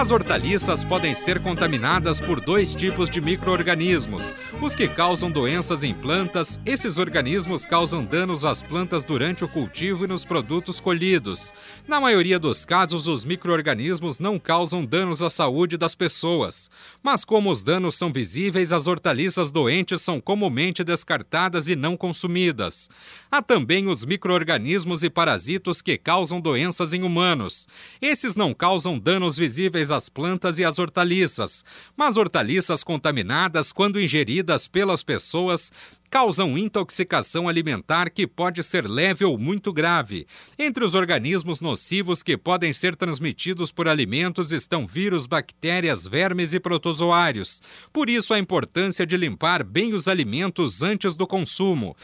As hortaliças podem ser contaminadas por dois tipos de microorganismos. Os que causam doenças em plantas, esses organismos causam danos às plantas durante o cultivo e nos produtos colhidos. Na maioria dos casos, os microorganismos não causam danos à saúde das pessoas. Mas como os danos são visíveis, as hortaliças doentes são comumente descartadas e não consumidas. Há também os microorganismos e parasitos que causam doenças em humanos. Esses não causam danos visíveis às plantas e às hortaliças, mas hortaliças contaminadas, quando ingeridas pelas pessoas, causam intoxicação alimentar que pode ser leve ou muito grave. Entre os organismos nocivos que podem ser transmitidos por alimentos estão vírus, bactérias, vermes e protozoários. Por isso, a importância de limpar bem os alimentos antes do consumo.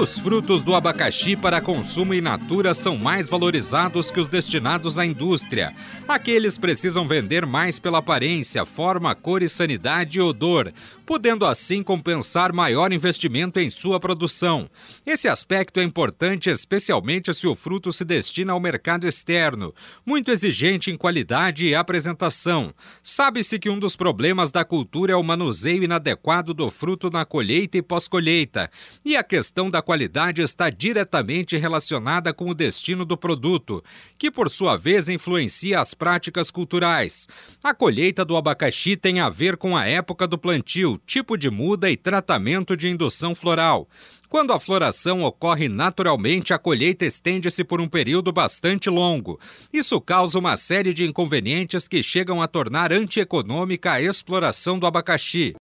Os frutos do abacaxi para consumo in natura são mais valorizados que os destinados à indústria. Aqueles precisam vender mais pela aparência, forma, cor e sanidade e odor, podendo assim compensar maior investimento em sua produção. Esse aspecto é importante especialmente se o fruto se destina ao mercado externo, muito exigente em qualidade e apresentação. Sabe-se que um dos problemas da cultura é o manuseio inadequado do fruto na colheita e pós-colheita, e a questão da qualidade está diretamente relacionada com o destino do produto, que por sua vez influencia as práticas culturais. A colheita do abacaxi tem a ver com a época do plantio, tipo de muda e tratamento de indução floral. Quando a floração ocorre naturalmente, a colheita estende-se por um período bastante longo. Isso causa uma série de inconvenientes que chegam a tornar antieconômica a exploração do abacaxi.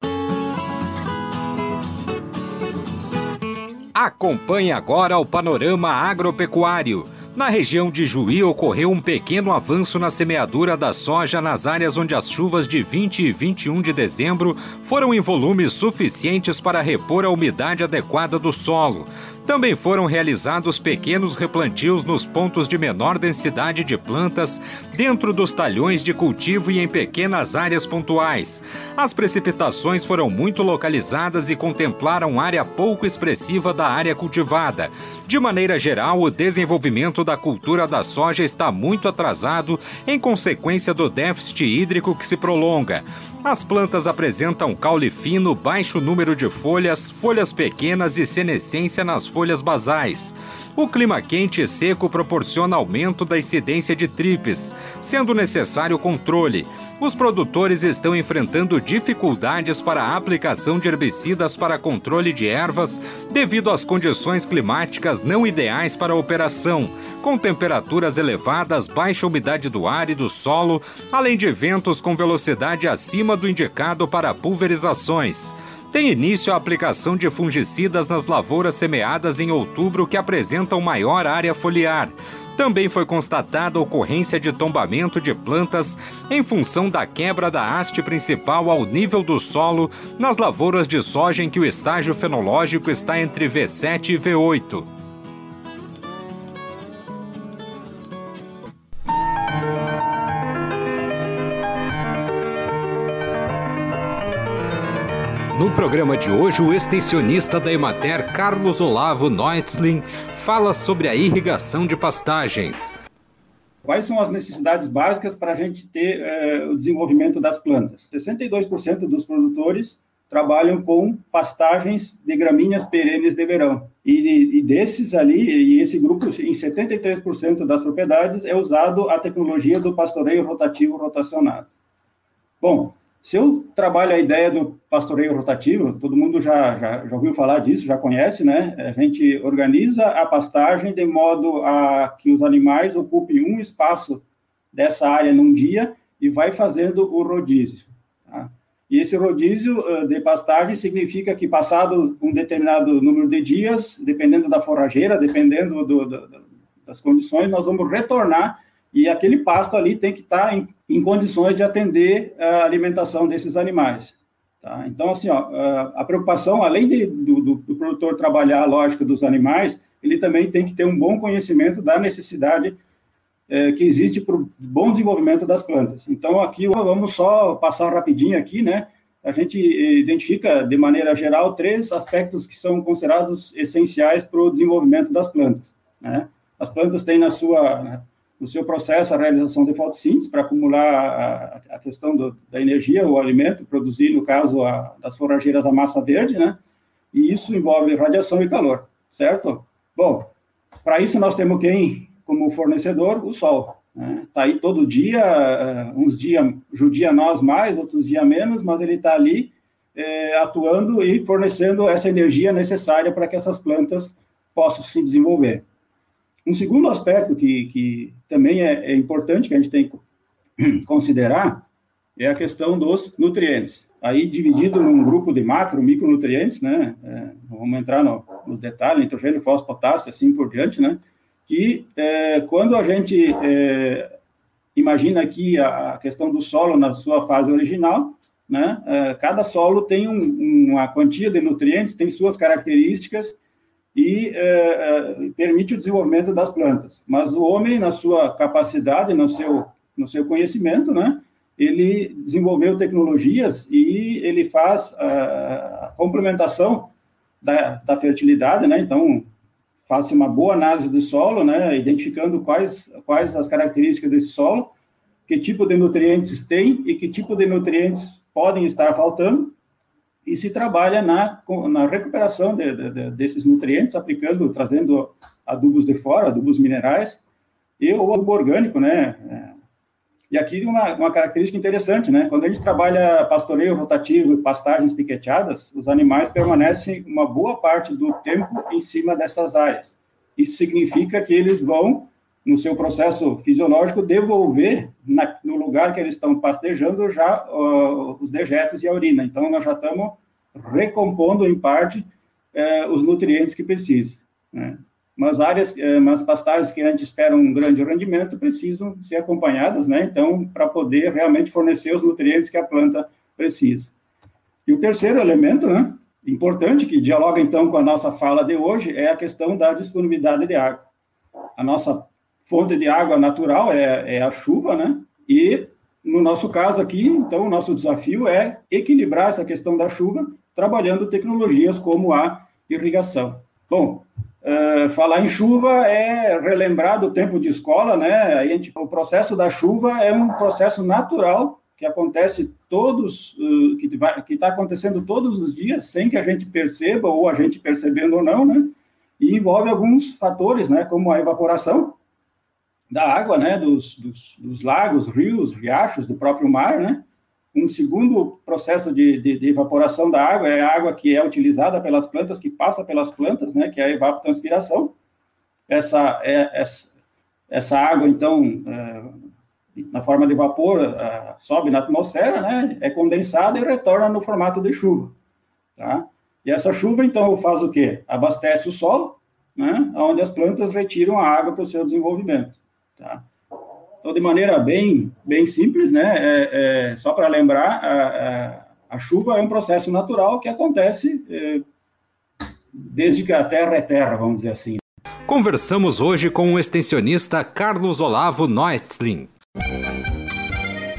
Acompanhe agora o panorama agropecuário. Na região de Juí ocorreu um pequeno avanço na semeadura da soja nas áreas onde as chuvas de 20 e 21 de dezembro foram em volumes suficientes para repor a umidade adequada do solo. Também foram realizados pequenos replantios nos pontos de menor densidade de plantas, dentro dos talhões de cultivo e em pequenas áreas pontuais. As precipitações foram muito localizadas e contemplaram área pouco expressiva da área cultivada. De maneira geral, o desenvolvimento da cultura da soja está muito atrasado em consequência do déficit hídrico que se prolonga. As plantas apresentam caule fino, baixo número de folhas, folhas pequenas e senescência nas basais. O clima quente e seco proporciona aumento da incidência de tripes, sendo necessário controle. Os produtores estão enfrentando dificuldades para a aplicação de herbicidas para controle de ervas devido às condições climáticas não ideais para a operação, com temperaturas elevadas, baixa umidade do ar e do solo, além de ventos com velocidade acima do indicado para pulverizações tem início a aplicação de fungicidas nas lavouras semeadas em outubro que apresentam maior área foliar. Também foi constatada a ocorrência de tombamento de plantas em função da quebra da haste principal ao nível do solo nas lavouras de soja em que o estágio fenológico está entre V7 e V8. No programa de hoje, o extensionista da Emater, Carlos Olavo Neutzling, fala sobre a irrigação de pastagens. Quais são as necessidades básicas para a gente ter eh, o desenvolvimento das plantas? 62% dos produtores trabalham com pastagens de gramíneas perenes de verão. E, e desses ali, e esse grupo, em 73% das propriedades, é usado a tecnologia do pastoreio rotativo rotacionado. Bom, se eu trabalho a ideia do pastoreio rotativo, todo mundo já, já, já ouviu falar disso, já conhece, né? A gente organiza a pastagem de modo a que os animais ocupem um espaço dessa área num dia e vai fazendo o rodízio. Tá? E esse rodízio de pastagem significa que, passado um determinado número de dias, dependendo da forrageira, dependendo do, do, das condições, nós vamos retornar e aquele pasto ali tem que estar tá em, em condições de atender a alimentação desses animais. Tá? Então, assim, ó, a preocupação, além de, do, do, do, produtor trabalhar a lógica dos animais, ele também tem que ter um bom conhecimento da necessidade é, que existe para o bom desenvolvimento das plantas. Então, aqui vamos só passar rapidinho aqui, né? A gente identifica, de maneira geral, três aspectos que são considerados essenciais para o desenvolvimento das plantas. Né? As plantas têm na sua no seu processo a realização de fotossíntese para acumular a, a questão do, da energia, o alimento, produzir, no caso, a, das forrageiras, a massa verde, né? E isso envolve radiação e calor, certo? Bom, para isso nós temos quem, como fornecedor, o Sol. Né? Tá aí todo dia, uh, uns dias judia nós mais, outros dias menos, mas ele está ali é, atuando e fornecendo essa energia necessária para que essas plantas possam se desenvolver. Um segundo aspecto que, que também é, é importante que a gente tem que considerar é a questão dos nutrientes. Aí, dividido num grupo de macro, micronutrientes, né? É, vamos entrar no, no detalhe, nitrogênio, fósforo, potássio, assim por diante, né? Que é, quando a gente é, imagina aqui a, a, questão do solo na sua fase original, né? É, cada solo tem um, uma quantia de nutrientes, tem suas características, e é, é, permite o desenvolvimento das plantas. Mas o homem, na sua capacidade, no seu, no seu conhecimento, né, ele desenvolveu tecnologias e ele faz a, a complementação da, da, fertilidade, né, então faz uma boa análise do solo, né, identificando quais, quais as características desse solo, que tipo de nutrientes tem e que tipo de nutrientes podem estar faltando, e se trabalha na, na recuperação de, de, desses nutrientes, aplicando, trazendo adubos de fora, adubos minerais, e o adubo orgânico, né? É, e aqui uma, uma característica interessante, né? Quando a gente trabalha pastoreio rotativo e pastagens piqueteadas, os animais permanecem uma boa parte do tempo em cima dessas áreas. Isso significa que eles vão no seu processo fisiológico, devolver na, no lugar que eles estão pastejando já uh, os dejetos e a urina. Então, nós já estamos recompondo, em parte, uh, os nutrientes que precisa. Né? Mas áreas, uh, mas pastagens que a gente espera um grande rendimento precisam ser acompanhadas, né? Então, para poder realmente fornecer os nutrientes que a planta precisa. E o terceiro elemento, né? Importante, que dialoga então com a nossa fala de hoje, é a questão da disponibilidade de água. A nossa fonte de água natural é, é a chuva, né? E no nosso caso aqui, então, o nosso desafio é equilibrar essa questão da chuva, trabalhando tecnologias como a irrigação. Bom, uh, falar em chuva é relembrar do tempo de escola, né? A gente, o processo da chuva é um processo natural que acontece todos, uh, que está acontecendo todos os dias, sem que a gente perceba, ou a gente percebendo ou não, né? E envolve alguns fatores, né? Como a evaporação, da água, né, dos, dos, dos, lagos, rios, riachos, do próprio mar, né? Um segundo processo de, de, de, evaporação da água é a água que é utilizada pelas plantas, que passa pelas plantas, né, que é a evapotranspiração. Essa, é, essa, essa água, então, é, na forma de vapor, é, sobe na atmosfera, né, é condensada e retorna no formato de chuva, tá? E essa chuva, então, faz o quê? Abastece o solo, né, onde as plantas retiram a água para o seu desenvolvimento. Tá? Então, de maneira bem, bem simples, né, é, é só para lembrar, a, a, a, chuva é um processo natural que acontece é, desde que a Terra é Terra, vamos dizer assim. Conversamos hoje com o extensionista Carlos Olavo Neustling.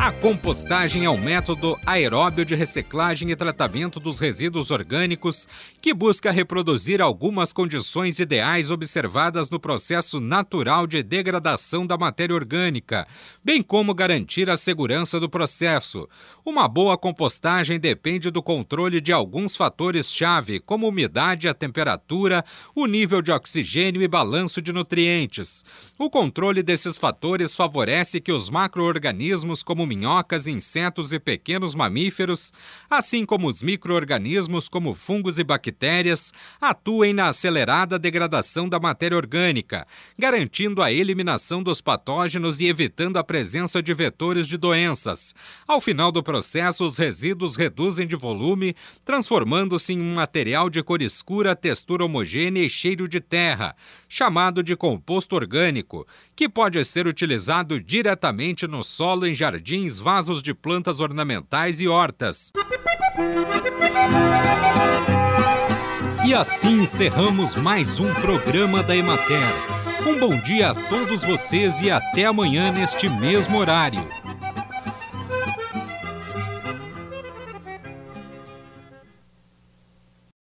A compostagem é um método aeróbio de reciclagem e tratamento dos resíduos orgânicos que busca reproduzir algumas condições ideais observadas no processo natural de degradação da matéria orgânica, bem como garantir a segurança do processo. Uma boa compostagem depende do controle de alguns fatores-chave, como umidade, a temperatura, o nível de oxigênio e balanço de nutrientes. O controle desses fatores favorece que os macro-organismos, como minhocas, insetos e pequenos mamíferos, assim como os micro-organismos como fungos e bactérias, atuem na acelerada degradação da matéria orgânica, garantindo a eliminação dos patógenos e evitando a presença de vetores de doenças. Ao final do processo, os resíduos reduzem de volume, transformando-se em um material de cor escura, textura homogênea e cheiro de terra, chamado de composto orgânico, que pode ser utilizado diretamente no solo em jardins, vasos de plantas ornamentais e hortas. E assim encerramos mais um programa da Emater. Um bom dia a todos vocês e até amanhã neste mesmo horário.